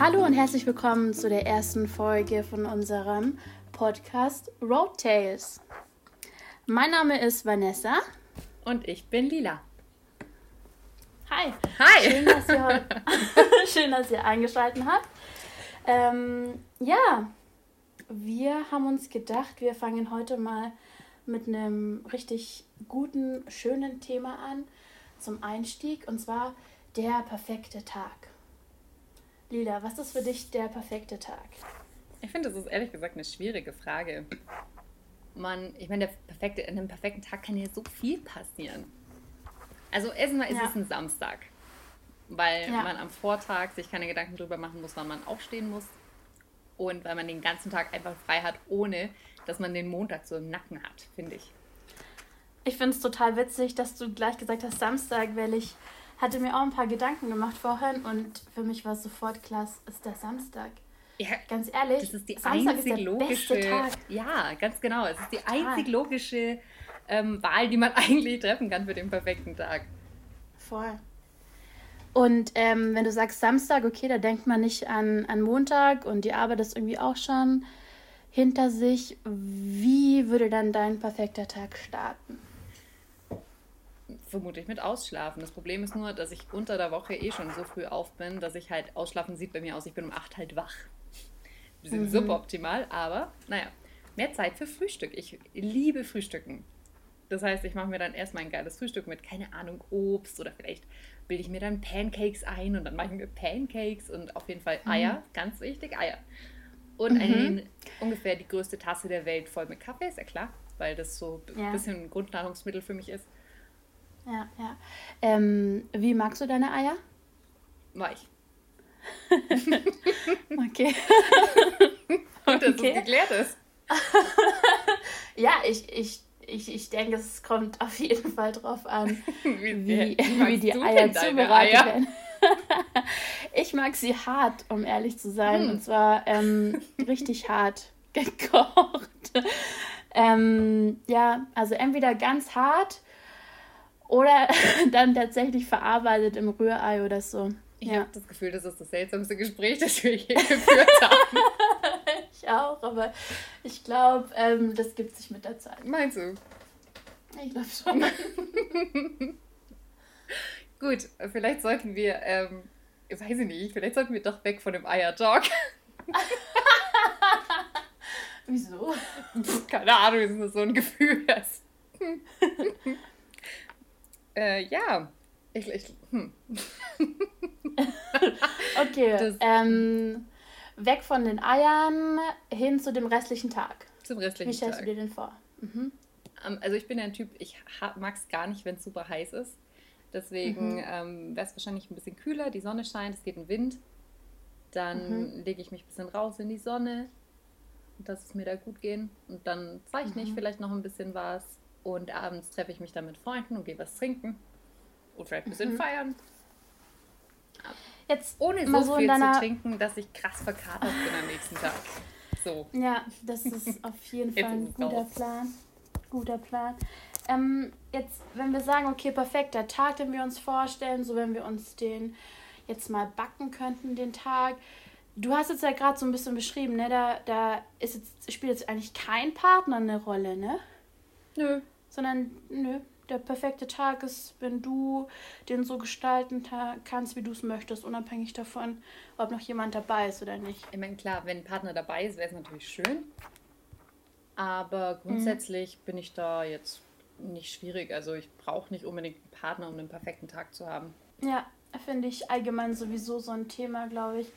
Hallo und herzlich willkommen zu der ersten Folge von unserem Podcast Road Tales. Mein Name ist Vanessa. Und ich bin Lila. Hi. Hi. Schön, dass ihr, Schön, dass ihr eingeschaltet habt. Ähm, ja, wir haben uns gedacht, wir fangen heute mal mit einem richtig guten, schönen Thema an zum Einstieg und zwar der perfekte Tag. Lila, was ist für dich der perfekte Tag? Ich finde, das ist ehrlich gesagt eine schwierige Frage. Man, ich meine, der perfekte, in einem perfekten Tag kann ja so viel passieren. Also erstmal ist ja. es ein Samstag, weil ja. man am Vortag sich keine Gedanken darüber machen muss, wann man aufstehen muss und weil man den ganzen Tag einfach frei hat, ohne dass man den Montag so im Nacken hat, finde ich. Ich finde es total witzig, dass du gleich gesagt hast Samstag, weil ich hatte mir auch ein paar Gedanken gemacht vorhin und für mich war es sofort klar, es ist der Samstag. Ja, ganz ehrlich, das ist die Samstag einzig ist logische, Tag. Ja, ganz genau. Es ist die Total. einzig logische ähm, Wahl, die man eigentlich treffen kann für den perfekten Tag. Voll. Und ähm, wenn du sagst Samstag, okay, da denkt man nicht an, an Montag und die Arbeit ist irgendwie auch schon hinter sich. Wie würde dann dein perfekter Tag starten? Vermutlich mit Ausschlafen. Das Problem ist nur, dass ich unter der Woche eh schon so früh auf bin, dass ich halt Ausschlafen sieht bei mir aus, ich bin um acht halt wach. Bisschen mhm. suboptimal, aber naja, mehr Zeit für Frühstück. Ich liebe Frühstücken. Das heißt, ich mache mir dann erstmal ein geiles Frühstück mit, keine Ahnung, Obst oder vielleicht bilde ich mir dann Pancakes ein und dann mache ich mir Pancakes und auf jeden Fall mhm. Eier, mhm. ganz wichtig, Eier. Und mhm. ein, ungefähr die größte Tasse der Welt voll mit Kaffee, ist ja klar, weil das so ein ja. bisschen ein Grundnahrungsmittel für mich ist. Ja, ja. Ähm, wie magst du deine Eier? Weich. okay. Und dass okay. es geklärt ist. ja, ich, ich, ich, ich denke, es kommt auf jeden Fall drauf an, wie, wie, wie die Eier zubereitet Eier? werden. ich mag sie hart, um ehrlich zu sein. Hm. Und zwar ähm, richtig hart gekocht. Ähm, ja, also entweder ganz hart oder dann tatsächlich verarbeitet im Rührei oder so. Ich ja. habe das Gefühl, das ist das seltsamste Gespräch, das wir je geführt haben. ich auch, aber ich glaube, ähm, das gibt sich mit der Zeit. Meinst du? Ich glaube schon. Gut, vielleicht sollten wir, ähm, weiß ich nicht, vielleicht sollten wir doch weg von dem Eier-Talk. Wieso? Keine Ahnung, ist so ein Gefühl ist. Äh, ja. Ich, ich, hm. okay. ähm, weg von den Eiern hin zu dem restlichen Tag. Zum restlichen Tag. Wie stellst Tag. du dir den vor? Mhm. Um, ähm, also ich bin ja ein Typ, ich mag es gar nicht, wenn es super heiß ist. Deswegen mhm. ähm, wäre es wahrscheinlich ein bisschen kühler, die Sonne scheint, es geht ein Wind. Dann mhm. lege ich mich ein bisschen raus in die Sonne, dass es mir da gut gehen. Und dann zeichne ich mhm. vielleicht noch ein bisschen was und abends treffe ich mich dann mit Freunden und gehe was trinken. Und vielleicht ein bisschen mhm. feiern. Jetzt ohne so, so viel deiner... zu trinken, dass ich krass verkatert bin am nächsten Tag. So. Ja, das ist auf jeden Fall ein guter raus. Plan. Guter Plan. Ähm, jetzt, wenn wir sagen, okay, perfekt, der Tag, den wir uns vorstellen, so wenn wir uns den jetzt mal backen könnten, den Tag. Du hast jetzt ja gerade so ein bisschen beschrieben, ne? Da, da ist jetzt, spielt jetzt eigentlich kein Partner eine Rolle, ne? Nö sondern nö, der perfekte Tag ist, wenn du den so gestalten kannst, wie du es möchtest, unabhängig davon, ob noch jemand dabei ist oder nicht. Ich meine, klar, wenn ein Partner dabei ist, wäre es natürlich schön. Aber grundsätzlich mhm. bin ich da jetzt nicht schwierig. Also ich brauche nicht unbedingt einen Partner, um einen perfekten Tag zu haben. Ja, finde ich allgemein sowieso so ein Thema, glaube ich,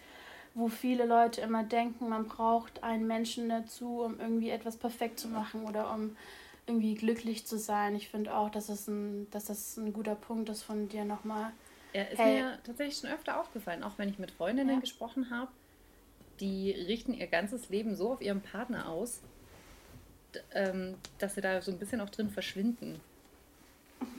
wo viele Leute immer denken, man braucht einen Menschen dazu, um irgendwie etwas perfekt zu machen oder um irgendwie glücklich zu sein. Ich finde auch, dass es ein, dass das ein guter Punkt ist von dir nochmal. Ja, ist hey. mir tatsächlich schon öfter aufgefallen, auch wenn ich mit Freundinnen ja. gesprochen habe, die richten ihr ganzes Leben so auf ihren Partner aus, ähm, dass sie da so ein bisschen auch drin verschwinden.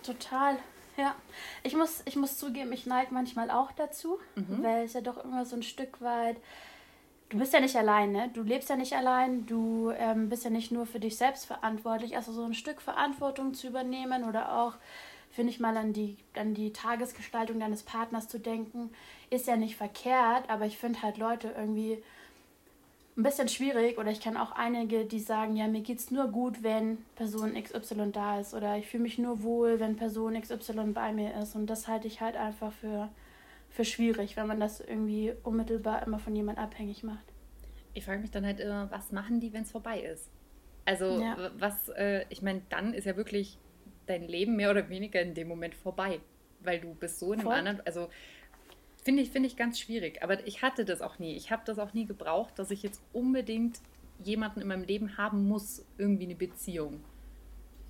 Total, ja. Ich muss, ich muss zugeben, ich neige manchmal auch dazu, mhm. weil es ja doch immer so ein Stück weit du bist ja nicht allein, ne? Du lebst ja nicht allein, du ähm, bist ja nicht nur für dich selbst verantwortlich. Also so ein Stück Verantwortung zu übernehmen oder auch finde ich mal an die, an die Tagesgestaltung deines Partners zu denken, ist ja nicht verkehrt, aber ich finde halt Leute irgendwie ein bisschen schwierig. Oder ich kenne auch einige, die sagen, ja, mir geht es nur gut, wenn Person XY da ist. Oder ich fühle mich nur wohl, wenn Person XY bei mir ist. Und das halte ich halt einfach für, für schwierig, wenn man das irgendwie unmittelbar immer von jemand abhängig macht. Ich frage mich dann halt immer, was machen die, wenn es vorbei ist? Also ja. was, äh, ich meine, dann ist ja wirklich dein Leben mehr oder weniger in dem Moment vorbei, weil du bist so in einem Voll. anderen, also Finde ich, find ich ganz schwierig. Aber ich hatte das auch nie. Ich habe das auch nie gebraucht, dass ich jetzt unbedingt jemanden in meinem Leben haben muss, irgendwie eine Beziehung.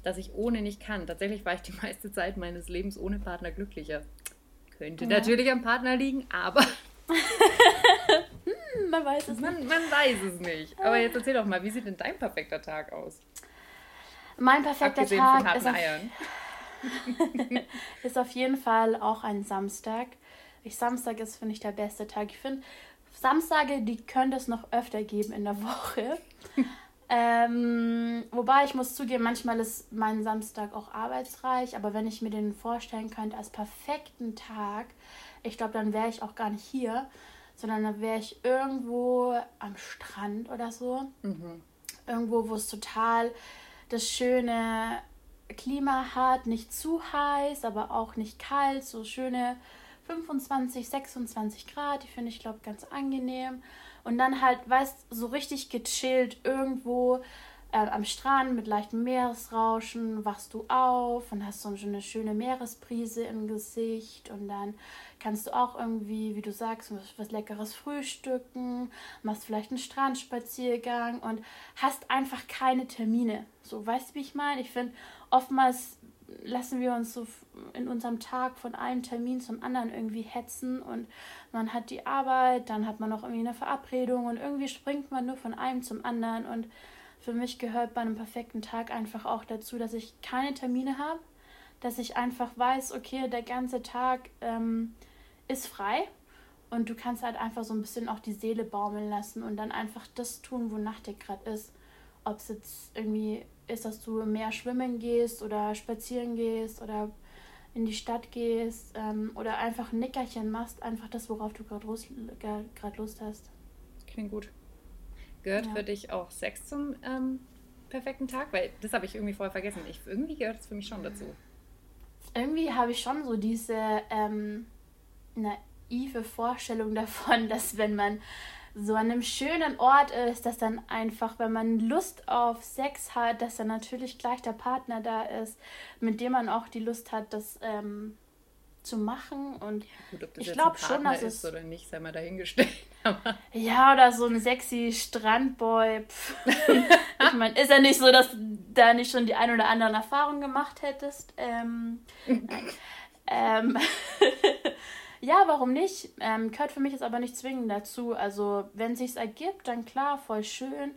Dass ich ohne nicht kann. Tatsächlich war ich die meiste Zeit meines Lebens ohne Partner glücklicher. Könnte ja. natürlich am Partner liegen, aber. hm, man weiß es man, nicht. Man weiß es nicht. Aber jetzt erzähl doch mal, wie sieht denn dein perfekter Tag aus? Mein perfekter Abgesehen Tag ist auf, ist auf jeden Fall auch ein Samstag. Ich, Samstag ist, finde ich, der beste Tag. Ich finde, Samstage, die könnte es noch öfter geben in der Woche. Ähm, wobei ich muss zugeben, manchmal ist mein Samstag auch arbeitsreich, aber wenn ich mir den vorstellen könnte als perfekten Tag, ich glaube, dann wäre ich auch gar nicht hier, sondern dann wäre ich irgendwo am Strand oder so. Mhm. Irgendwo, wo es total das schöne Klima hat, nicht zu heiß, aber auch nicht kalt, so schöne 25, 26 Grad, die finde ich, glaube ganz angenehm. Und dann halt, weißt so richtig gechillt irgendwo äh, am Strand mit leichtem Meeresrauschen, wachst du auf und hast so eine schöne Meeresbrise im Gesicht und dann kannst du auch irgendwie, wie du sagst, was, was leckeres frühstücken, machst vielleicht einen Strandspaziergang und hast einfach keine Termine. So, weißt du, wie ich meine? Ich finde, oftmals lassen wir uns so in unserem Tag von einem Termin zum anderen irgendwie hetzen und man hat die Arbeit, dann hat man noch irgendwie eine Verabredung und irgendwie springt man nur von einem zum anderen und für mich gehört bei einem perfekten Tag einfach auch dazu, dass ich keine Termine habe, dass ich einfach weiß, okay, der ganze Tag ähm, ist frei und du kannst halt einfach so ein bisschen auch die Seele baumeln lassen und dann einfach das tun, wonach dir gerade ist. Ob es jetzt irgendwie ist, dass du mehr schwimmen gehst oder spazieren gehst oder in die Stadt gehst ähm, oder einfach ein Nickerchen machst, einfach das, worauf du gerade Lust, Lust hast. Klingt gut. Gehört ja. für dich auch Sex zum ähm, perfekten Tag? Weil das habe ich irgendwie vorher vergessen. Ich, irgendwie gehört es für mich schon dazu. Irgendwie habe ich schon so diese ähm, naive Vorstellung davon, dass wenn man so an einem schönen Ort ist, dass dann einfach, wenn man Lust auf Sex hat, dass dann natürlich gleich der Partner da ist, mit dem man auch die Lust hat, das ähm, zu machen. Und ja, gut, ich glaube schon, dass es oder nicht, sei mal dahingestellt. ja, oder so ein sexy Strandboy. ich meine, ist ja nicht so, dass du da nicht schon die ein oder anderen Erfahrungen gemacht hättest. Ähm, ähm Ja, warum nicht? Ähm, gehört für mich jetzt aber nicht zwingend dazu. Also, wenn es sich ergibt, dann klar, voll schön,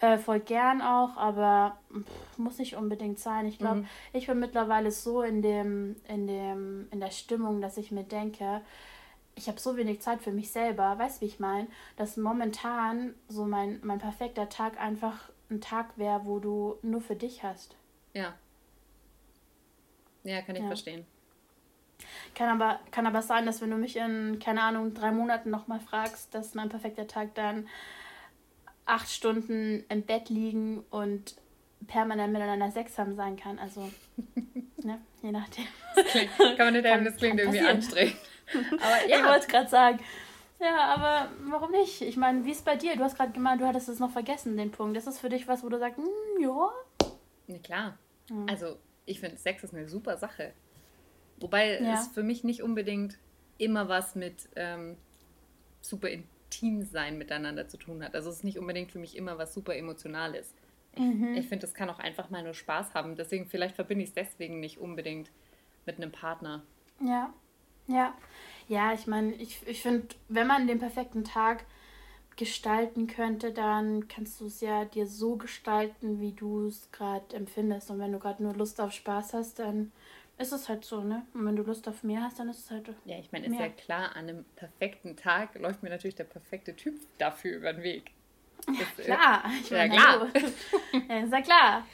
äh, voll gern auch, aber pff, muss nicht unbedingt sein. Ich glaube, mhm. ich bin mittlerweile so in dem, in dem, in der Stimmung, dass ich mir denke, ich habe so wenig Zeit für mich selber, weißt du, wie ich meine? Dass momentan so mein, mein perfekter Tag einfach ein Tag wäre, wo du nur für dich hast. Ja. Ja, kann ich ja. verstehen. Kann aber, kann aber sein, dass wenn du mich in, keine Ahnung, drei Monaten nochmal fragst, dass mein perfekter Tag dann acht Stunden im Bett liegen und permanent miteinander Sex haben sein kann. Also, ne, je nachdem. Das klingt, kann man nicht kann, das klingt irgendwie passieren. anstrengend. Aber ja. Ich wollte es gerade sagen. Ja, aber warum nicht? Ich meine, wie ist es bei dir? Du hast gerade gemeint, du hattest es noch vergessen, den Punkt. Ist das für dich was, wo du sagst, hm, ja? Na klar. Mhm. Also, ich finde, Sex ist eine super Sache. Wobei ja. es für mich nicht unbedingt immer was mit ähm, super intim sein miteinander zu tun hat. Also es ist nicht unbedingt für mich immer was super Emotionales. Ich, mhm. ich finde, es kann auch einfach mal nur Spaß haben. Deswegen, vielleicht verbinde ich es deswegen nicht unbedingt mit einem Partner. Ja, ja. Ja, ich meine, ich, ich finde, wenn man den perfekten Tag gestalten könnte, dann kannst du es ja dir so gestalten, wie du es gerade empfindest. Und wenn du gerade nur Lust auf Spaß hast, dann ist es halt so, ne? Und wenn du Lust auf mehr hast, dann ist es halt. Ja, ich meine, ist ja klar, an einem perfekten Tag läuft mir natürlich der perfekte Typ dafür über den Weg. Ist, äh, klar, ich meine, ja, klar. ja, ist ja klar.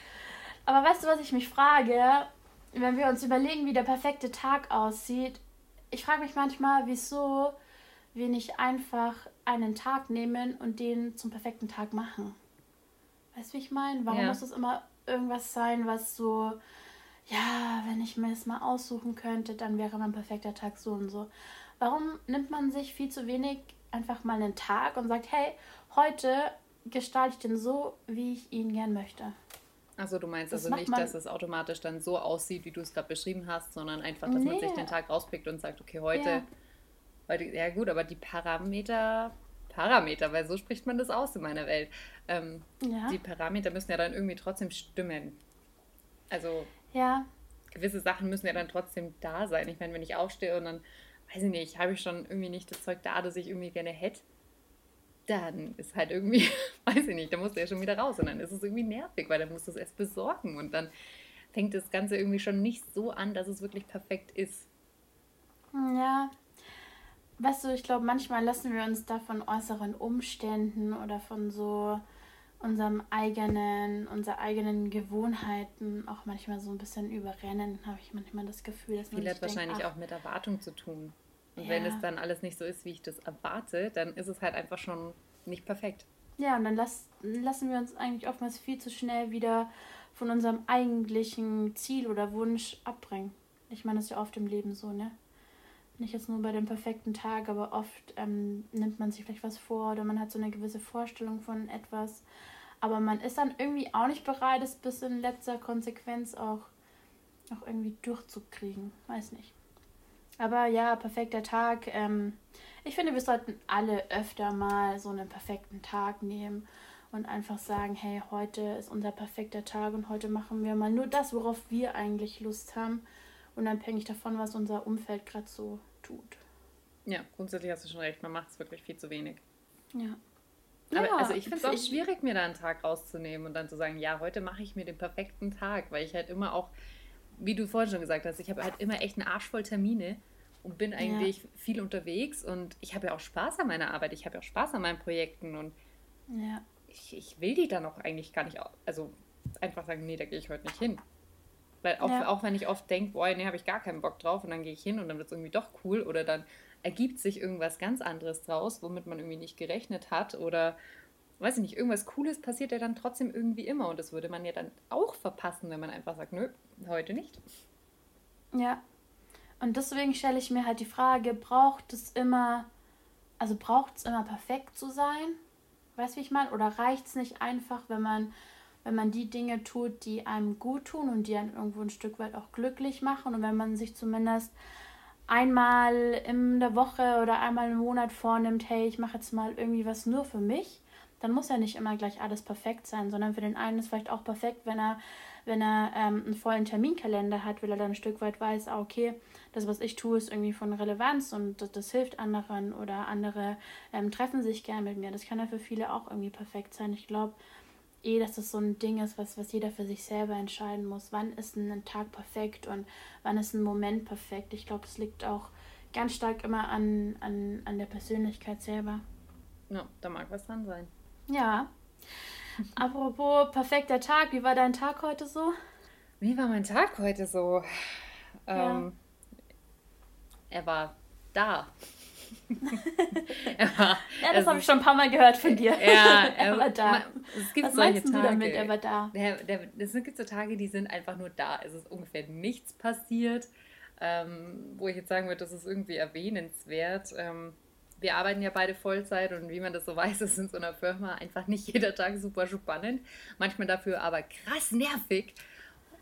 Aber weißt du, was ich mich frage? wenn wir uns überlegen, wie der perfekte Tag aussieht, ich frage mich manchmal, wieso wir nicht einfach einen Tag nehmen und den zum perfekten Tag machen. Weißt du, wie ich meine? Warum ja. muss es immer irgendwas sein, was so, ja, wenn ich mir es mal aussuchen könnte, dann wäre mein perfekter Tag so und so. Warum nimmt man sich viel zu wenig einfach mal einen Tag und sagt, hey, heute gestalte ich den so, wie ich ihn gern möchte? Also du meinst das also nicht, dass es automatisch dann so aussieht, wie du es gerade beschrieben hast, sondern einfach, dass nee. man sich den Tag rauspickt und sagt, okay, heute, ja. heute, ja gut, aber die Parameter, Parameter, weil so spricht man das aus in meiner Welt. Ähm, ja. Die Parameter müssen ja dann irgendwie trotzdem stimmen. Also ja. gewisse Sachen müssen ja dann trotzdem da sein. Ich meine, wenn ich aufstehe und dann, weiß ich nicht, habe ich schon irgendwie nicht das Zeug da, das ich irgendwie gerne hätte, dann ist halt irgendwie, weiß ich nicht, dann musst du ja schon wieder raus und dann ist es irgendwie nervig, weil dann musst du es erst besorgen und dann fängt das Ganze irgendwie schon nicht so an, dass es wirklich perfekt ist. Ja. Weißt du, ich glaube, manchmal lassen wir uns da von äußeren Umständen oder von so unserem eigenen, unserer eigenen Gewohnheiten auch manchmal so ein bisschen überrennen, habe ich manchmal das Gefühl, dass man Viel hat wahrscheinlich denkt, auch mit Erwartung zu tun. Und ja. wenn es dann alles nicht so ist, wie ich das erwarte, dann ist es halt einfach schon nicht perfekt. Ja, und dann las lassen wir uns eigentlich oftmals viel zu schnell wieder von unserem eigentlichen Ziel oder Wunsch abbringen. Ich meine, das ist ja oft im Leben so, ne? Nicht jetzt nur bei dem perfekten Tag, aber oft ähm, nimmt man sich vielleicht was vor oder man hat so eine gewisse Vorstellung von etwas. Aber man ist dann irgendwie auch nicht bereit, es bis in letzter Konsequenz auch, auch irgendwie durchzukriegen. Weiß nicht. Aber ja, perfekter Tag. Ähm, ich finde, wir sollten alle öfter mal so einen perfekten Tag nehmen und einfach sagen, hey, heute ist unser perfekter Tag und heute machen wir mal nur das, worauf wir eigentlich Lust haben, unabhängig davon, was unser Umfeld gerade so tut. Ja, grundsätzlich hast du schon recht, man macht es wirklich viel zu wenig. Ja. Aber ja, also ich finde es auch schwierig, mir da einen Tag rauszunehmen und dann zu sagen, ja, heute mache ich mir den perfekten Tag, weil ich halt immer auch wie du vorhin schon gesagt hast, ich habe halt immer echt einen Arsch voll Termine und bin eigentlich ja. viel unterwegs und ich habe ja auch Spaß an meiner Arbeit, ich habe ja auch Spaß an meinen Projekten und ja. ich, ich will die dann auch eigentlich gar nicht, also einfach sagen, nee, da gehe ich heute nicht hin. Weil auch, auch wenn ich oft denke, boah, nee, habe ich gar keinen Bock drauf und dann gehe ich hin und dann wird es irgendwie doch cool oder dann ergibt sich irgendwas ganz anderes draus, womit man irgendwie nicht gerechnet hat oder weiß ich nicht, irgendwas Cooles passiert ja dann trotzdem irgendwie immer und das würde man ja dann auch verpassen, wenn man einfach sagt, nö, heute nicht. Ja. Und deswegen stelle ich mir halt die Frage, braucht es immer, also braucht es immer perfekt zu sein? Weißt du, wie ich meine? Oder reicht es nicht einfach, wenn man, wenn man die Dinge tut, die einem gut tun und die einen irgendwo ein Stück weit auch glücklich machen und wenn man sich zumindest einmal in der Woche oder einmal im Monat vornimmt, hey, ich mache jetzt mal irgendwie was nur für mich dann muss ja nicht immer gleich alles perfekt sein, sondern für den einen ist vielleicht auch perfekt, wenn er, wenn er ähm, einen vollen Terminkalender hat, weil er dann ein Stück weit weiß, ah, okay, das, was ich tue, ist irgendwie von Relevanz und das, das hilft anderen oder andere ähm, treffen sich gern mit mir. Das kann ja für viele auch irgendwie perfekt sein. Ich glaube eh, dass das so ein Ding ist, was, was jeder für sich selber entscheiden muss. Wann ist ein Tag perfekt und wann ist ein Moment perfekt? Ich glaube, das liegt auch ganz stark immer an, an, an der Persönlichkeit selber. Ja, da mag was dran sein. Ja. Apropos perfekter Tag, wie war dein Tag heute so? Wie war mein Tag heute so? Ähm, ja. Er war da. war, ja, das habe ich schon ein paar Mal gehört von dir. Ja, er war da. es gibt Was meinst Tage, du damit, er war da? Es gibt so Tage, die sind einfach nur da. Es ist ungefähr nichts passiert, ähm, wo ich jetzt sagen würde, das ist irgendwie erwähnenswert. Ähm, wir arbeiten ja beide Vollzeit und wie man das so weiß, ist in so einer Firma einfach nicht jeder Tag super spannend. Manchmal dafür aber krass nervig.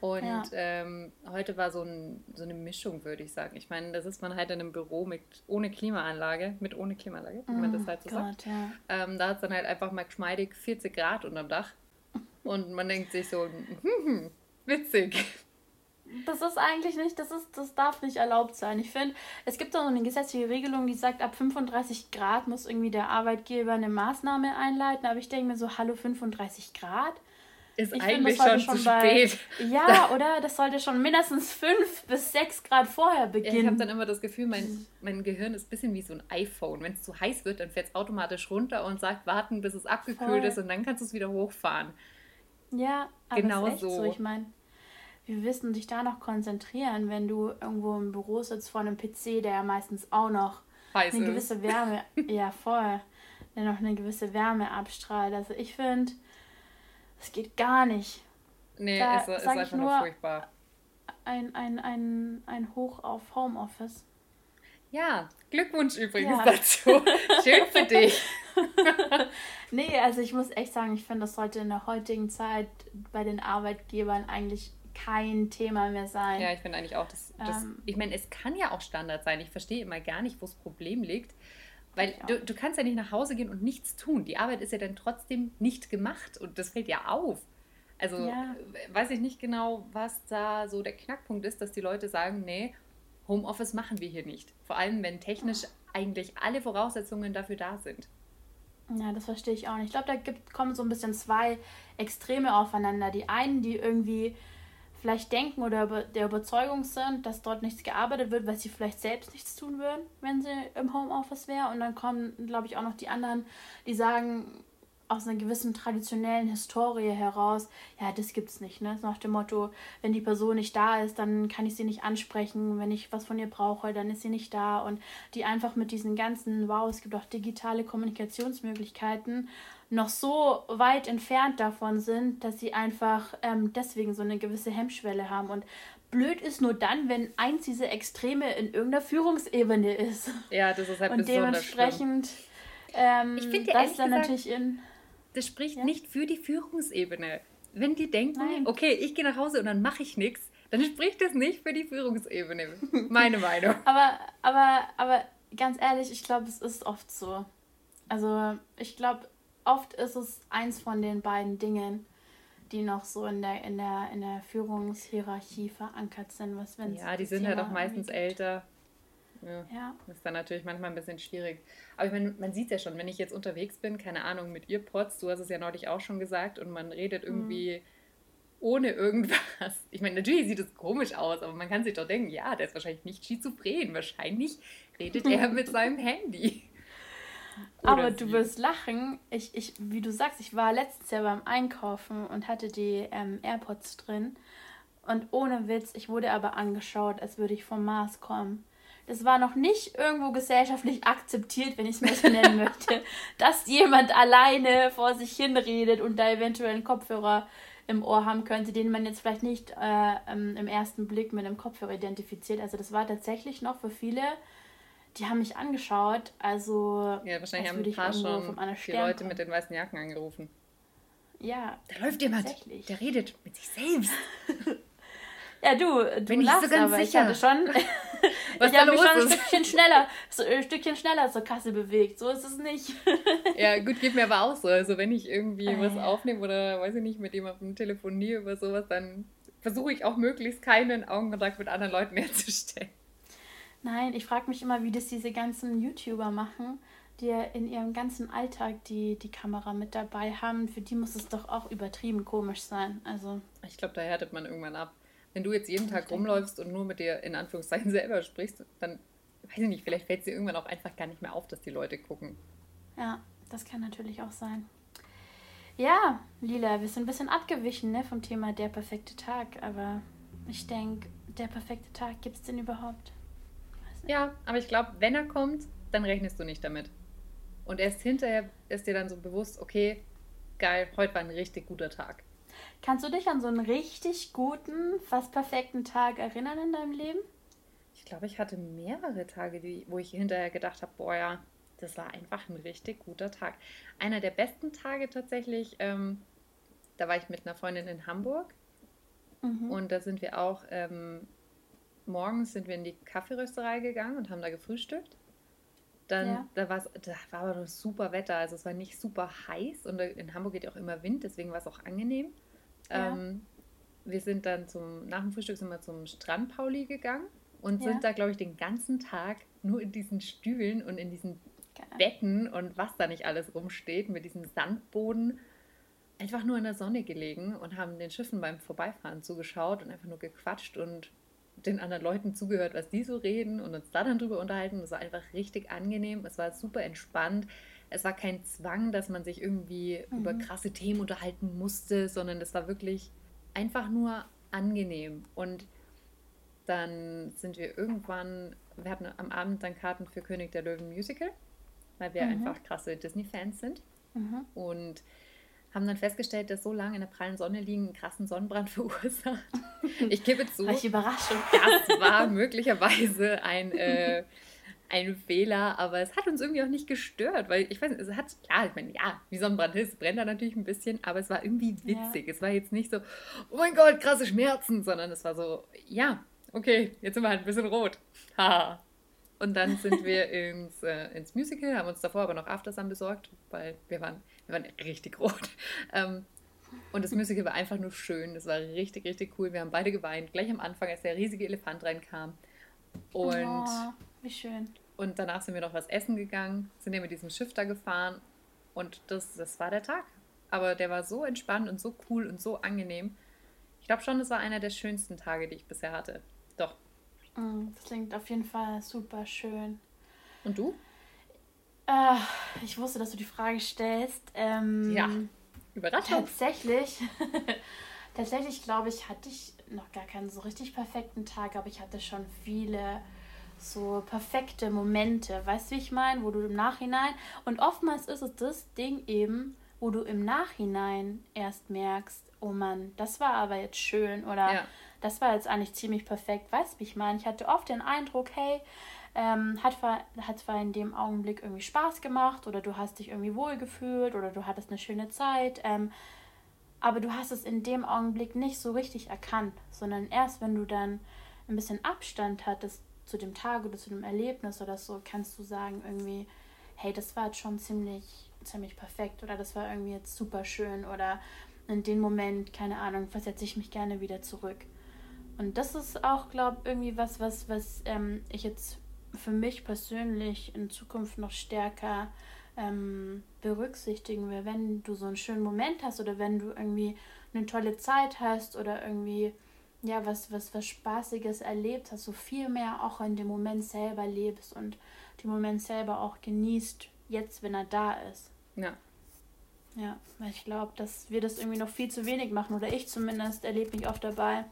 Und ja. ähm, heute war so, ein, so, eine Mischung, würde ich sagen. Ich meine, das ist man halt in einem Büro mit ohne Klimaanlage, mit ohne Klimaanlage, wie man das mm, halt so Gott, sagt. Ja. Ähm, da hat es dann halt einfach mal geschmeidig 40 Grad unterm Dach. Und man denkt sich so, hm, hm, witzig. Das ist eigentlich nicht, das ist, das darf nicht erlaubt sein. Ich finde, es gibt auch eine gesetzliche Regelung, die sagt, ab 35 Grad muss irgendwie der Arbeitgeber eine Maßnahme einleiten. Aber ich denke mir so, hallo 35 Grad? Ist ich eigentlich find, schon, zu bei, spät. Ja, oder? Das sollte schon mindestens 5 bis 6 Grad vorher beginnen. ich habe dann immer das Gefühl, mein, mein Gehirn ist ein bisschen wie so ein iPhone. Wenn es zu heiß wird, dann fährt es automatisch runter und sagt, warten, bis es abgekühlt Voll. ist und dann kannst du es wieder hochfahren. Ja, aber genau so. so. Ich meine, willst du dich da noch konzentrieren, wenn du irgendwo im Büro sitzt vor einem PC, der ja meistens auch noch Heiß eine ist. gewisse Wärme, ja voll, der noch eine gewisse Wärme abstrahlt. Also ich finde, es geht gar nicht. Nee, da ist, ist einfach nur furchtbar. Ein, ein, ein, ein Hoch auf Homeoffice. Ja, Glückwunsch übrigens ja. dazu. Schön für dich. nee, also ich muss echt sagen, ich finde, das sollte in der heutigen Zeit bei den Arbeitgebern eigentlich kein Thema mehr sein. Ja, ich finde eigentlich auch, dass, dass ähm, ich meine, es kann ja auch Standard sein. Ich verstehe immer gar nicht, wo das Problem liegt. Weil ja. du, du kannst ja nicht nach Hause gehen und nichts tun. Die Arbeit ist ja dann trotzdem nicht gemacht und das fällt ja auf. Also ja. weiß ich nicht genau, was da so der Knackpunkt ist, dass die Leute sagen, nee, Homeoffice machen wir hier nicht. Vor allem, wenn technisch eigentlich alle Voraussetzungen dafür da sind. Ja, das verstehe ich auch nicht. Ich glaube, da gibt, kommen so ein bisschen zwei Extreme aufeinander. Die einen, die irgendwie vielleicht denken oder der Überzeugung sind, dass dort nichts gearbeitet wird, weil sie vielleicht selbst nichts tun würden, wenn sie im Homeoffice wäre. Und dann kommen, glaube ich, auch noch die anderen, die sagen, aus einer gewissen traditionellen Historie heraus, ja, das gibt's nicht, ne? Nach dem Motto, wenn die Person nicht da ist, dann kann ich sie nicht ansprechen, wenn ich was von ihr brauche, dann ist sie nicht da und die einfach mit diesen ganzen, wow, es gibt auch digitale Kommunikationsmöglichkeiten, noch so weit entfernt davon sind, dass sie einfach ähm, deswegen so eine gewisse Hemmschwelle haben und blöd ist nur dann, wenn eins dieser Extreme in irgendeiner Führungsebene ist. Ja, das ist halt und dementsprechend ähm, ich finde das dann gesagt, natürlich in das spricht ja? nicht für die Führungsebene. Wenn die denken, Nein. okay, ich gehe nach Hause und dann mache ich nichts, dann spricht das nicht für die Führungsebene. Meine Meinung. Aber, aber, aber ganz ehrlich, ich glaube, es ist oft so. Also ich glaube, oft ist es eins von den beiden Dingen, die noch so in der, in der, in der Führungshierarchie verankert sind. Was, ja, die sind ja halt doch meistens älter. Ja, ja. Ist dann natürlich manchmal ein bisschen schwierig. Aber ich meine, man sieht ja schon, wenn ich jetzt unterwegs bin, keine Ahnung, mit ihr Pots, du hast es ja neulich auch schon gesagt, und man redet irgendwie mhm. ohne irgendwas. Ich meine, natürlich sieht es komisch aus, aber man kann sich doch denken, ja, der ist wahrscheinlich nicht schizophren. Wahrscheinlich redet er mit seinem Handy. Aber du wirst lachen. Ich, ich, wie du sagst, ich war letztes Jahr beim Einkaufen und hatte die ähm, AirPods drin. Und ohne Witz, ich wurde aber angeschaut, als würde ich vom Mars kommen es war noch nicht irgendwo gesellschaftlich akzeptiert, wenn ich es mal so nennen möchte, dass jemand alleine vor sich hin redet und da eventuell einen Kopfhörer im Ohr haben könnte, den man jetzt vielleicht nicht äh, ähm, im ersten Blick mit einem Kopfhörer identifiziert. Also das war tatsächlich noch für viele, die haben mich angeschaut. Also ja, wahrscheinlich haben ein paar schon die Leute mit den weißen Jacken angerufen. Ja. Da läuft jemand, der redet mit sich selbst. Ja, du, du Bin lachst, so aber sicher. ich hatte schon, ich habe mich schon ein Stückchen schneller, so, ein Stückchen schneller zur Kasse bewegt. So ist es nicht. ja, gut, geht mir aber auch so. Also wenn ich irgendwie äh. was aufnehme oder weiß ich nicht, mit jemandem telefoniere über sowas, dann versuche ich auch möglichst keinen Augenkontakt mit anderen Leuten herzustellen. Nein, ich frage mich immer, wie das diese ganzen YouTuber machen, die ja in ihrem ganzen Alltag die, die Kamera mit dabei haben. Für die muss es doch auch übertrieben komisch sein. Also. Ich glaube, da härtet man irgendwann ab. Wenn du jetzt jeden Tag rumläufst und nur mit dir in Anführungszeichen selber sprichst, dann weiß ich nicht, vielleicht fällt es dir irgendwann auch einfach gar nicht mehr auf, dass die Leute gucken. Ja, das kann natürlich auch sein. Ja, Lila, wir sind ein bisschen abgewichen ne, vom Thema der perfekte Tag, aber ich denke, der perfekte Tag gibt es denn überhaupt? Ja, aber ich glaube, wenn er kommt, dann rechnest du nicht damit. Und erst hinterher ist dir dann so bewusst, okay, geil, heute war ein richtig guter Tag. Kannst du dich an so einen richtig guten, fast perfekten Tag erinnern in deinem Leben? Ich glaube, ich hatte mehrere Tage, die, wo ich hinterher gedacht habe, boah ja, das war einfach ein richtig guter Tag. Einer der besten Tage tatsächlich, ähm, da war ich mit einer Freundin in Hamburg mhm. und da sind wir auch, ähm, morgens sind wir in die Kaffeerösterei gegangen und haben da gefrühstückt. Dann, ja. da, da war aber super Wetter, also es war nicht super heiß und in Hamburg geht auch immer Wind, deswegen war es auch angenehm. Ja. Ähm, wir sind dann zum, nach dem Frühstück sind wir zum Strand Pauli gegangen und ja. sind da, glaube ich, den ganzen Tag nur in diesen Stühlen und in diesen Geil. Betten und was da nicht alles rumsteht, mit diesem Sandboden, einfach nur in der Sonne gelegen und haben den Schiffen beim Vorbeifahren zugeschaut und einfach nur gequatscht und den anderen Leuten zugehört, was die so reden und uns da dann drüber unterhalten. Es war einfach richtig angenehm, es war super entspannt. Es war kein Zwang, dass man sich irgendwie mhm. über krasse Themen unterhalten musste, sondern es war wirklich einfach nur angenehm. Und dann sind wir irgendwann, wir hatten am Abend dann Karten für König der Löwen Musical, weil wir mhm. einfach krasse Disney-Fans sind. Mhm. Und haben dann festgestellt, dass so lange in der prallen Sonne liegen einen krassen Sonnenbrand verursacht. Ich gebe zu. Welche Überraschung. Das war möglicherweise ein, äh, ein Fehler, aber es hat uns irgendwie auch nicht gestört, weil ich weiß nicht, es hat, klar, ich meine, ja, wie Sonnenbrand ist, brennt da natürlich ein bisschen, aber es war irgendwie witzig. Ja. Es war jetzt nicht so, oh mein Gott, krasse Schmerzen, sondern es war so, ja, okay, jetzt sind wir halt ein bisschen rot. Haha. Und dann sind wir ins, äh, ins Musical, haben uns davor aber noch Aftersun besorgt, weil wir waren, wir waren richtig rot. Ähm, und das Musical war einfach nur schön. Das war richtig, richtig cool. Wir haben beide geweint, gleich am Anfang, als der riesige Elefant reinkam. Und, oh, wie schön. Und danach sind wir noch was essen gegangen, sind ja mit diesem Schiff da gefahren. Und das, das war der Tag. Aber der war so entspannt und so cool und so angenehm. Ich glaube schon, das war einer der schönsten Tage, die ich bisher hatte. Doch. Mm, das klingt auf jeden Fall super schön. Und du? Äh, ich wusste, dass du die Frage stellst. Ähm, ja, Überraschung. Tatsächlich, tatsächlich glaube ich, hatte ich noch gar keinen so richtig perfekten Tag, aber ich hatte schon viele so perfekte Momente. Weißt du, wie ich meine? Wo du im Nachhinein. Und oftmals ist es das Ding eben, wo du im Nachhinein erst merkst, oh Mann, das war aber jetzt schön oder ja. das war jetzt eigentlich ziemlich perfekt. Weißt du, wie ich meine? Ich hatte oft den Eindruck, hey, ähm, hat, hat zwar in dem Augenblick irgendwie Spaß gemacht oder du hast dich irgendwie wohlgefühlt oder du hattest eine schöne Zeit, ähm, aber du hast es in dem Augenblick nicht so richtig erkannt, sondern erst wenn du dann ein bisschen Abstand hattest zu dem Tag oder zu dem Erlebnis oder so, kannst du sagen irgendwie, hey, das war jetzt schon ziemlich, ziemlich perfekt oder das war irgendwie jetzt super schön oder in dem Moment, keine Ahnung, versetze ich mich gerne wieder zurück. Und das ist auch, glaube ich, irgendwie was, was, was ähm, ich jetzt für mich persönlich in Zukunft noch stärker ähm, berücksichtigen will, wenn du so einen schönen Moment hast oder wenn du irgendwie eine tolle Zeit hast oder irgendwie ja was was was spaßiges erlebt hast, so viel mehr auch in dem Moment selber lebst und den Moment selber auch genießt, jetzt wenn er da ist. Ja. Ja, weil ich glaube, dass wir das irgendwie noch viel zu wenig machen oder ich zumindest erlebe mich oft dabei,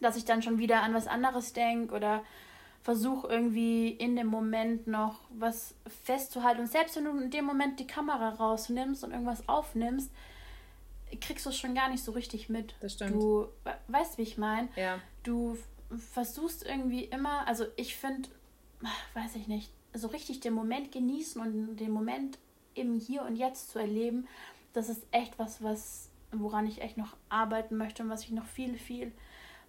dass ich dann schon wieder an was anderes denke oder versuch irgendwie in dem Moment noch was festzuhalten. Und selbst wenn du in dem Moment die Kamera rausnimmst und irgendwas aufnimmst, kriegst du es schon gar nicht so richtig mit. Das stimmt. Du weißt, wie ich meine. Ja. Du versuchst irgendwie immer, also ich finde, weiß ich nicht, so richtig den Moment genießen und den Moment im Hier und Jetzt zu erleben, das ist echt was, was woran ich echt noch arbeiten möchte und was ich noch viel, viel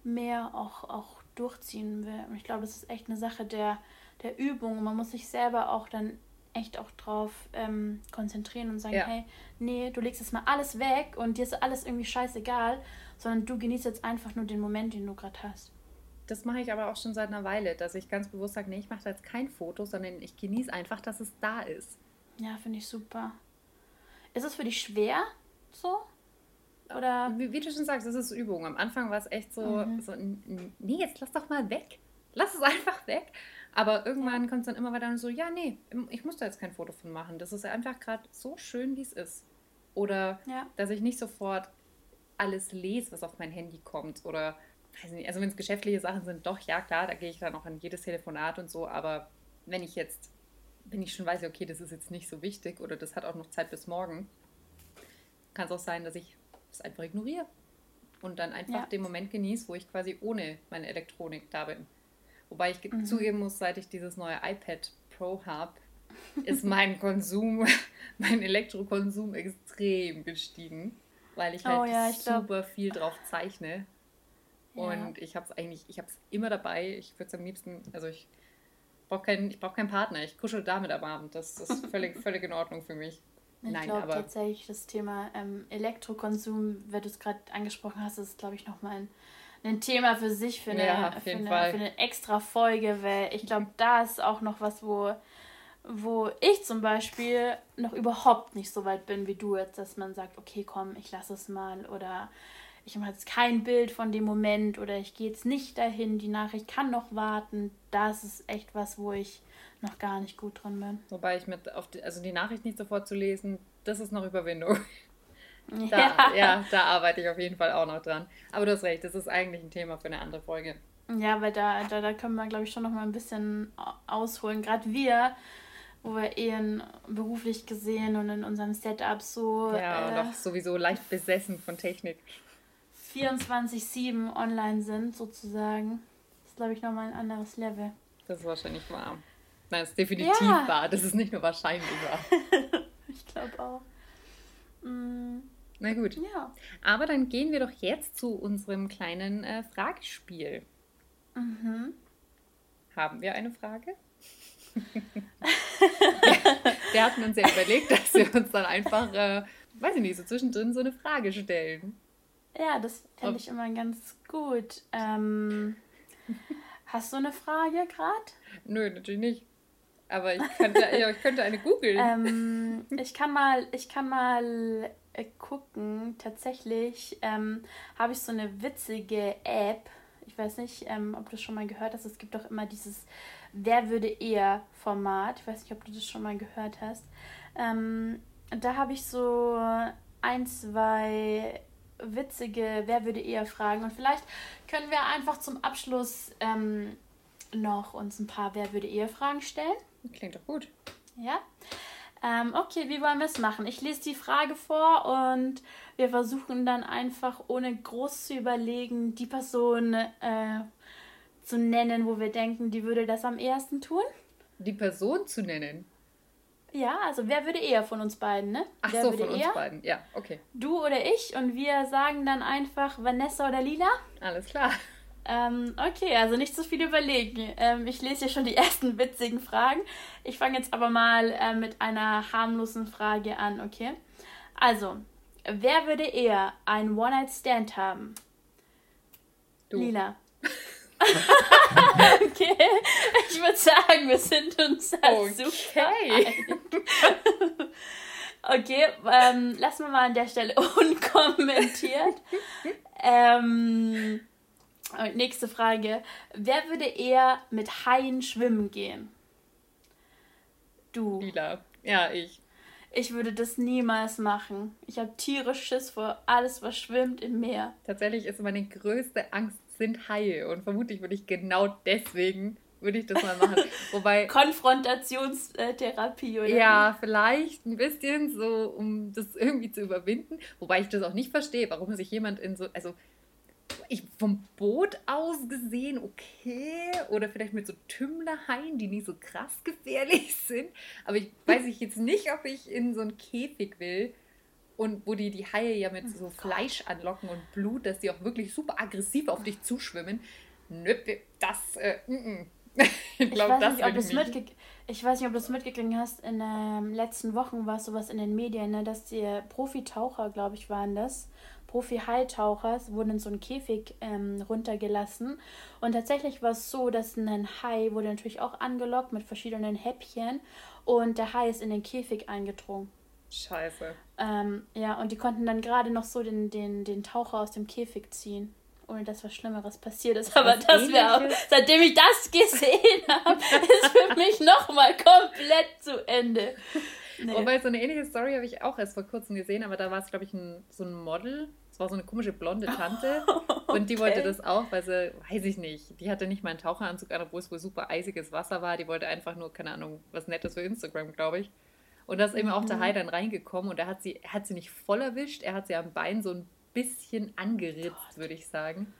mehr auch, auch durchziehen will. Und ich glaube, das ist echt eine Sache der, der Übung. Man muss sich selber auch dann echt auch drauf ähm, konzentrieren und sagen, ja. hey, nee, du legst jetzt mal alles weg und dir ist alles irgendwie scheißegal, sondern du genießt jetzt einfach nur den Moment, den du gerade hast. Das mache ich aber auch schon seit einer Weile, dass ich ganz bewusst sage, nee, ich mache da jetzt kein Foto, sondern ich genieße einfach, dass es da ist. Ja, finde ich super. Ist es für dich schwer so? Oder? Wie, wie, du schon sagst, das ist Übung. Am Anfang war es echt so, mhm. so, nee, jetzt lass doch mal weg. Lass es einfach weg. Aber irgendwann ja. kommt es dann immer weiter und so, ja, nee, ich muss da jetzt kein Foto von machen. Das ist einfach gerade so schön, wie es ist. Oder ja. dass ich nicht sofort alles lese, was auf mein Handy kommt. Oder, weiß nicht, also wenn es geschäftliche Sachen sind, doch, ja, klar, da gehe ich dann auch an jedes Telefonat und so. Aber wenn ich jetzt, wenn ich schon weiß, okay, das ist jetzt nicht so wichtig oder das hat auch noch Zeit bis morgen, kann es auch sein, dass ich es einfach ignoriere und dann einfach ja. den Moment genieße, wo ich quasi ohne meine Elektronik da bin. Wobei ich mhm. zugeben muss, seit ich dieses neue iPad Pro habe, ist mein Konsum, mein Elektrokonsum extrem gestiegen, weil ich halt oh, ja, ich super glaub... viel drauf zeichne. Ja. Und ich habe es eigentlich, ich habe es immer dabei. Ich würde es am liebsten, also ich brauche keinen, ich keinen Partner. Ich kuschel damit am Abend. Das ist völlig, völlig in Ordnung für mich. Ich glaube tatsächlich, das Thema ähm, Elektrokonsum, wenn du es gerade angesprochen hast, ist, glaube ich, nochmal ein, ein Thema für sich, für eine, ja, für eine, für eine extra Folge, weil ich glaube, da ist auch noch was, wo, wo ich zum Beispiel noch überhaupt nicht so weit bin wie du jetzt, dass man sagt, okay, komm, ich lasse es mal oder ich mache jetzt kein Bild von dem Moment oder ich gehe jetzt nicht dahin, die Nachricht kann noch warten. Das ist echt was, wo ich noch gar nicht gut drin bin. Wobei ich mit auf die, also die Nachricht nicht sofort zu lesen, das ist noch Überwindung. Da, ja. ja, da arbeite ich auf jeden Fall auch noch dran. Aber du hast recht, das ist eigentlich ein Thema für eine andere Folge. Ja, weil da, da, da können wir, glaube ich, schon noch mal ein bisschen ausholen. Gerade wir, wo wir eh beruflich gesehen und in unserem Setup so. Ja, äh, und auch sowieso leicht besessen von Technik. 24-7 online sind, sozusagen. Das ist, glaube ich, nochmal ein anderes Level. Das ist wahrscheinlich wahr. Nein, das ist definitiv ja. wahr. Das ist nicht nur wahrscheinlich wahr. ich glaube auch. Mm. Na gut. Ja. Aber dann gehen wir doch jetzt zu unserem kleinen äh, Fragespiel. Mhm. Haben wir eine Frage? wir hatten uns ja überlegt, dass wir uns dann einfach, äh, weiß ich nicht, so zwischendrin so eine Frage stellen. Ja, das fände ich immer ganz gut. Ähm, hast du eine Frage gerade? Nö, natürlich nicht. Aber ich könnte, ja, ich könnte eine googeln. Ähm, ich kann mal, ich kann mal äh, gucken. Tatsächlich ähm, habe ich so eine witzige App. Ich weiß nicht, ähm, ob du das schon mal gehört hast. Es gibt doch immer dieses Wer würde eher Format. Ich weiß nicht, ob du das schon mal gehört hast. Ähm, da habe ich so ein, zwei witzige Wer würde eher Fragen. Und vielleicht können wir einfach zum Abschluss ähm, noch uns ein paar Wer würde eher Fragen stellen. Klingt doch gut. Ja. Ähm, okay, wie wollen wir es machen? Ich lese die Frage vor und wir versuchen dann einfach, ohne groß zu überlegen, die Person äh, zu nennen, wo wir denken, die würde das am ehesten tun. Die Person zu nennen? Ja, also wer würde eher von uns beiden, ne? Ach wer so, von eher? uns beiden, ja, okay. Du oder ich und wir sagen dann einfach Vanessa oder Lila. Alles klar. Ähm, okay, also nicht so viel überlegen. Ähm, ich lese hier schon die ersten witzigen Fragen. Ich fange jetzt aber mal äh, mit einer harmlosen Frage an, okay? Also, wer würde eher einen One-Night-Stand haben? Du. Lila. okay, ich würde sagen, wir sind uns da okay. super Okay, ähm, lassen wir mal an der Stelle unkommentiert. ähm, nächste Frage. Wer würde eher mit Haien schwimmen gehen? Du. Lila. Ja, ich. Ich würde das niemals machen. Ich habe tierisch Schiss vor alles, was schwimmt im Meer. Tatsächlich ist meine größte Angst sind Haie und vermutlich würde ich genau deswegen würde ich das mal machen. Wobei Konfrontationstherapie oder Ja, wie? vielleicht ein bisschen so, um das irgendwie zu überwinden, wobei ich das auch nicht verstehe, warum sich jemand in so also ich vom Boot aus gesehen, okay. Oder vielleicht mit so Tümmlerhaien, die nicht so krass gefährlich sind. Aber ich weiß ich jetzt nicht, ob ich in so einen Käfig will. Und wo die die Haie ja mit so oh Fleisch anlocken und Blut, dass die auch wirklich super aggressiv auf dich zuschwimmen. Nöp, das, äh, mm, mm. ich glaube, das nicht, ob ich nicht. Ich weiß nicht, ob du es mitgekriegt hast. In den ähm, letzten Wochen war es sowas in den Medien, ne, dass die Profitaucher, glaube ich, waren das, Profi-Haitauchers wurden in so einen Käfig ähm, runtergelassen. Und tatsächlich war es so, dass ein Hai wurde natürlich auch angelockt mit verschiedenen Häppchen und der Hai ist in den Käfig eingedrungen. Scheiße. Ähm, ja, und die konnten dann gerade noch so den, den, den Taucher aus dem Käfig ziehen ohne dass was Schlimmeres passiert ist. Aber was das wäre auch, seitdem ich das gesehen habe, ist für mich nochmal komplett zu Ende. Nee. Wobei so eine ähnliche Story habe ich auch erst vor kurzem gesehen, aber da war es, glaube ich, ein, so ein Model. Es war so eine komische blonde Tante. okay. Und die wollte das auch, weil sie, weiß ich nicht, die hatte nicht mal einen Taucheranzug an, obwohl es wohl super eisiges Wasser war. Die wollte einfach nur, keine Ahnung, was Nettes für Instagram, glaube ich. Und da ist eben auch der Hai mhm. dann reingekommen und er hat sie, er hat sie nicht voll erwischt, er hat sie am Bein so ein bisschen angeritzt, würde ich sagen.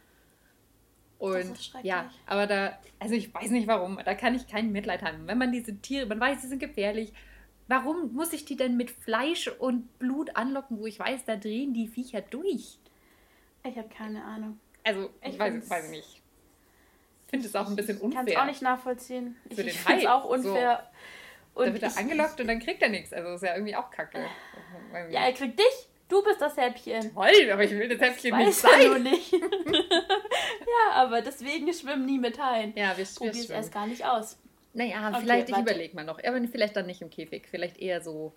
Und ja, aber da, also ich weiß nicht warum, da kann ich kein Mitleid haben. Wenn man diese Tiere, man weiß, sie sind gefährlich, Warum muss ich die denn mit Fleisch und Blut anlocken, wo ich weiß, da drehen die Viecher durch? Ich habe keine Ahnung. Also, ich, ich weiß, weiß nicht. Ich finde es auch ein bisschen unfair. Ich kann es auch nicht nachvollziehen. Für ich finde es auch unfair. So. Da wird er angelockt und dann kriegt er nichts. Also, das ist ja irgendwie auch kacke. Ja, er kriegt dich. Du bist das Häppchen. Toll, aber ich will das Häppchen ich nicht sein. Ja, nicht. ja, aber deswegen schwimmen nie mit Haien. Ja, wir, wir es erst gar nicht aus. Naja, okay, vielleicht, ich überlege mal noch. Aber vielleicht dann nicht im Käfig. Vielleicht eher so,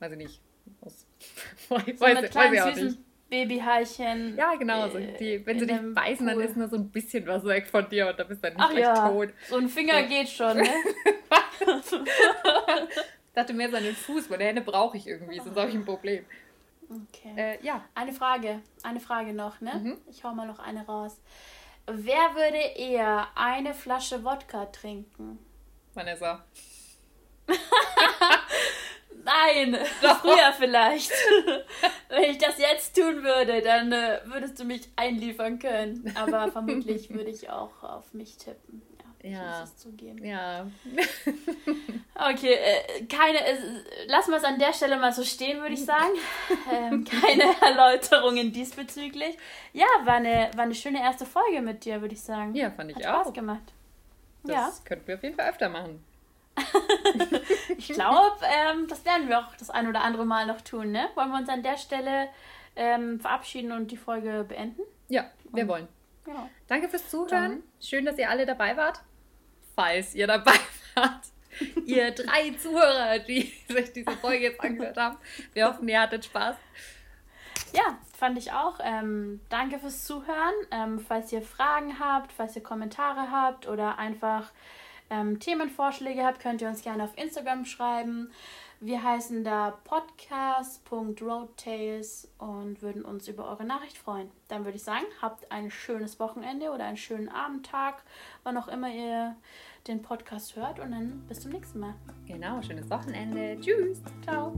weiß ich nicht. Aus, weiß, so weiß, mit kleinen, weiß süßen Babyhaarchen. Ja, genau. So die, wenn sie dich beißen, dann ist nur so ein bisschen was weg von dir und dann bist du dann nicht Ach gleich ja. tot. So ein Finger ja. geht schon, ne? Ich dachte mehr so an den Fuß, weil die Hände brauche ich irgendwie, sonst habe ich ein Problem. Okay. Äh, ja. Eine Frage, eine Frage noch, ne? Mhm. Ich hau mal noch eine raus. Wer würde eher eine Flasche Wodka trinken? Vanessa. Nein, Doch. früher vielleicht. Wenn ich das jetzt tun würde, dann äh, würdest du mich einliefern können. Aber vermutlich würde ich auch auf mich tippen. Ja, muss es zugeben. Ja. okay, äh, keine, äh, lassen wir es an der Stelle mal so stehen, würde ich sagen. Ähm, keine Erläuterungen diesbezüglich. Ja, war eine, war eine schöne erste Folge mit dir, würde ich sagen. Ja, fand ich Hat auch. Spaß gemacht. Das ja. könnten wir auf jeden Fall öfter machen. ich glaube, ähm, das werden wir auch das ein oder andere Mal noch tun. Ne? Wollen wir uns an der Stelle ähm, verabschieden und die Folge beenden? Ja, wir und, wollen. Ja. Danke fürs Zuhören. Dann. Schön, dass ihr alle dabei wart. Falls ihr dabei wart. ihr drei Zuhörer, die sich diese Folge jetzt angehört haben. Wir hoffen, ihr hattet Spaß. Ja, fand ich auch. Ähm, danke fürs Zuhören. Ähm, falls ihr Fragen habt, falls ihr Kommentare habt oder einfach ähm, Themenvorschläge habt, könnt ihr uns gerne auf Instagram schreiben. Wir heißen da podcast.roadtales und würden uns über eure Nachricht freuen. Dann würde ich sagen, habt ein schönes Wochenende oder einen schönen Abendtag, wann auch immer ihr den Podcast hört und dann bis zum nächsten Mal. Genau, schönes Wochenende. Tschüss. Ciao.